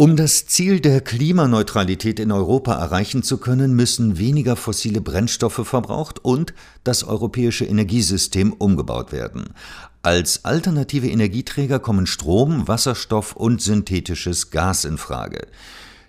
Um das Ziel der Klimaneutralität in Europa erreichen zu können, müssen weniger fossile Brennstoffe verbraucht und das europäische Energiesystem umgebaut werden. Als alternative Energieträger kommen Strom, Wasserstoff und synthetisches Gas in Frage.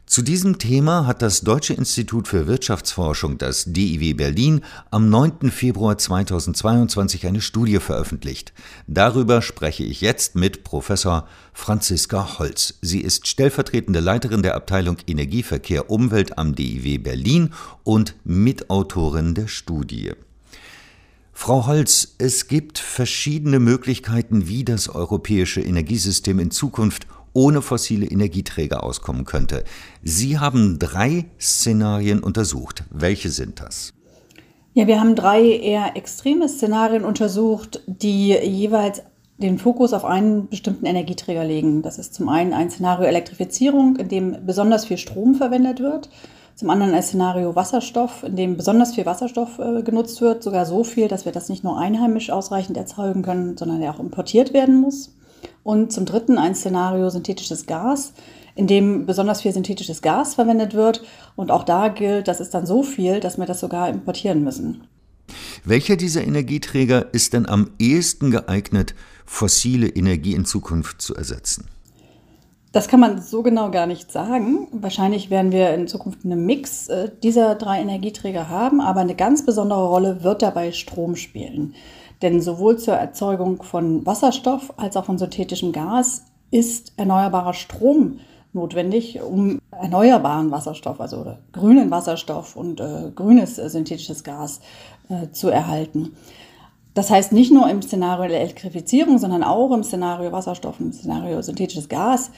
Zu diesem Thema hat das Deutsche Institut für Wirtschaftsforschung, das DIW Berlin, am 9. Februar 2022 eine Studie veröffentlicht. Darüber spreche ich jetzt mit Professor Franziska Holz. Sie ist stellvertretende Leiterin der Abteilung Energieverkehr Umwelt am DIW Berlin und Mitautorin der Studie. Frau Holz, es gibt verschiedene Möglichkeiten, wie das europäische Energiesystem in Zukunft ohne fossile Energieträger auskommen könnte. Sie haben drei Szenarien untersucht. Welche sind das? Ja, wir haben drei eher extreme Szenarien untersucht, die jeweils den Fokus auf einen bestimmten Energieträger legen. Das ist zum einen ein Szenario Elektrifizierung, in dem besonders viel Strom verwendet wird. Zum anderen ein Szenario Wasserstoff, in dem besonders viel Wasserstoff äh, genutzt wird, sogar so viel, dass wir das nicht nur einheimisch ausreichend erzeugen können, sondern der auch importiert werden muss. Und zum Dritten ein Szenario synthetisches Gas, in dem besonders viel synthetisches Gas verwendet wird. Und auch da gilt, das ist dann so viel, dass wir das sogar importieren müssen. Welcher dieser Energieträger ist denn am ehesten geeignet, fossile Energie in Zukunft zu ersetzen? Das kann man so genau gar nicht sagen. Wahrscheinlich werden wir in Zukunft einen Mix äh, dieser drei Energieträger haben, aber eine ganz besondere Rolle wird dabei Strom spielen. Denn sowohl zur Erzeugung von Wasserstoff als auch von synthetischem Gas ist erneuerbarer Strom notwendig, um erneuerbaren Wasserstoff, also grünen Wasserstoff und äh, grünes äh, synthetisches Gas äh, zu erhalten. Das heißt, nicht nur im Szenario der Elektrifizierung, sondern auch im Szenario Wasserstoff, im Szenario synthetisches Gas,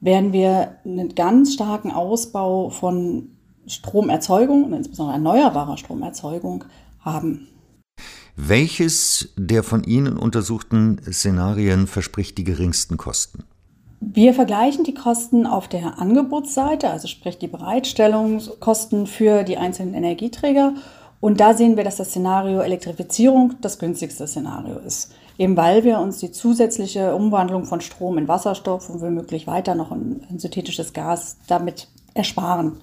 werden wir einen ganz starken Ausbau von Stromerzeugung und insbesondere erneuerbarer Stromerzeugung haben. Welches der von Ihnen untersuchten Szenarien verspricht die geringsten Kosten? Wir vergleichen die Kosten auf der Angebotsseite, also sprich die Bereitstellungskosten für die einzelnen Energieträger. Und da sehen wir, dass das Szenario Elektrifizierung das günstigste Szenario ist. Eben weil wir uns die zusätzliche Umwandlung von Strom in Wasserstoff und womöglich weiter noch in, synthetisches Gas damit ersparen.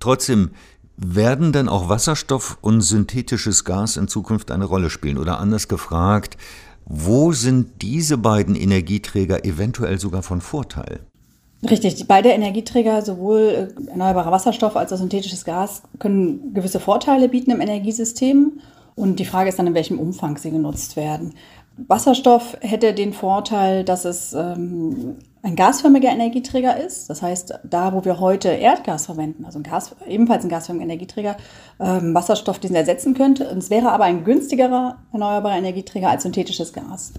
Trotzdem, werden denn auch Wasserstoff und synthetisches Gas in Zukunft eine Rolle spielen? Oder anders gefragt, wo sind diese beiden Energieträger eventuell sogar von Vorteil? Richtig, beide Energieträger, sowohl äh, erneuerbarer Wasserstoff als auch synthetisches Gas, können gewisse Vorteile bieten im Energiesystem. Und die Frage ist dann, in welchem Umfang sie genutzt werden. Wasserstoff hätte den Vorteil, dass es ähm, ein gasförmiger Energieträger ist. Das heißt, da, wo wir heute Erdgas verwenden, also ein Gas, ebenfalls ein gasförmiger Energieträger, ähm, Wasserstoff diesen ersetzen könnte. Es wäre aber ein günstigerer erneuerbarer Energieträger als synthetisches Gas.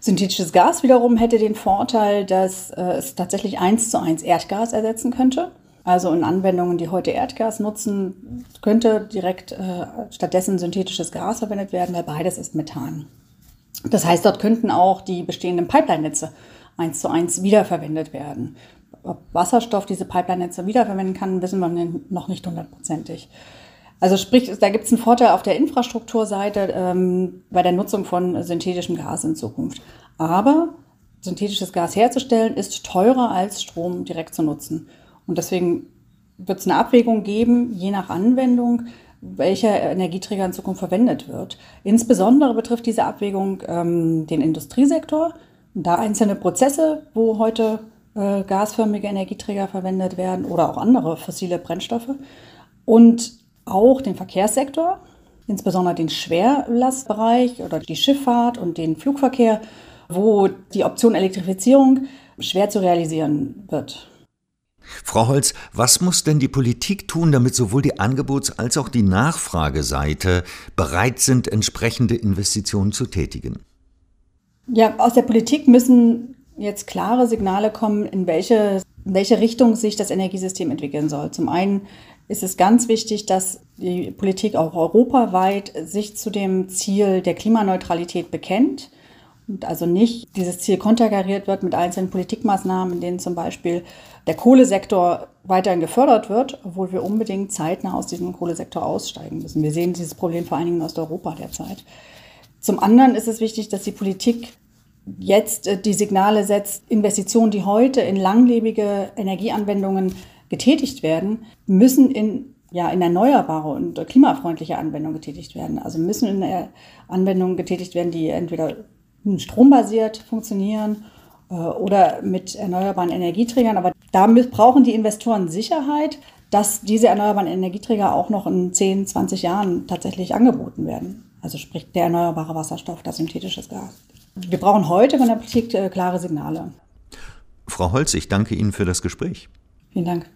Synthetisches Gas wiederum hätte den Vorteil, dass äh, es tatsächlich eins zu eins Erdgas ersetzen könnte. Also in Anwendungen, die heute Erdgas nutzen, könnte direkt äh, stattdessen synthetisches Gas verwendet werden, weil beides ist Methan. Das heißt, dort könnten auch die bestehenden Pipeline-Netze eins zu eins wiederverwendet werden. Ob Wasserstoff diese Pipeline-Netze wiederverwenden kann, wissen wir noch nicht hundertprozentig. Also sprich, da gibt es einen Vorteil auf der Infrastrukturseite ähm, bei der Nutzung von synthetischem Gas in Zukunft. Aber synthetisches Gas herzustellen ist teurer als Strom direkt zu nutzen. Und deswegen wird es eine Abwägung geben, je nach Anwendung, welcher Energieträger in Zukunft verwendet wird. Insbesondere betrifft diese Abwägung ähm, den Industriesektor, da einzelne Prozesse, wo heute äh, gasförmige Energieträger verwendet werden oder auch andere fossile Brennstoffe und auch den Verkehrssektor, insbesondere den Schwerlastbereich oder die Schifffahrt und den Flugverkehr, wo die Option Elektrifizierung schwer zu realisieren wird. Frau Holz, was muss denn die Politik tun, damit sowohl die Angebots- als auch die Nachfrageseite bereit sind, entsprechende Investitionen zu tätigen? Ja, aus der Politik müssen jetzt klare Signale kommen, in welche, in welche Richtung sich das Energiesystem entwickeln soll. Zum einen ist es ganz wichtig, dass die Politik auch europaweit sich zu dem Ziel der Klimaneutralität bekennt und also nicht dieses Ziel konterkariert wird mit einzelnen Politikmaßnahmen, in denen zum Beispiel der Kohlesektor weiterhin gefördert wird, obwohl wir unbedingt zeitnah aus diesem Kohlesektor aussteigen müssen. Wir sehen dieses Problem vor allen Dingen aus Europa derzeit. Zum anderen ist es wichtig, dass die Politik jetzt äh, die Signale setzt, Investitionen, die heute in langlebige Energieanwendungen getätigt werden, müssen in, ja, in erneuerbare und klimafreundliche Anwendungen getätigt werden. Also müssen in äh, Anwendungen getätigt werden, die entweder strombasiert funktionieren äh, oder mit erneuerbaren Energieträgern. Aber da brauchen die Investoren Sicherheit, dass diese erneuerbaren Energieträger auch noch in 10, 20 Jahren tatsächlich angeboten werden. Also sprich der erneuerbare Wasserstoff, das synthetische Gas. Wir brauchen heute von der Politik äh, klare Signale. Frau Holz, ich danke Ihnen für das Gespräch. Vielen Dank.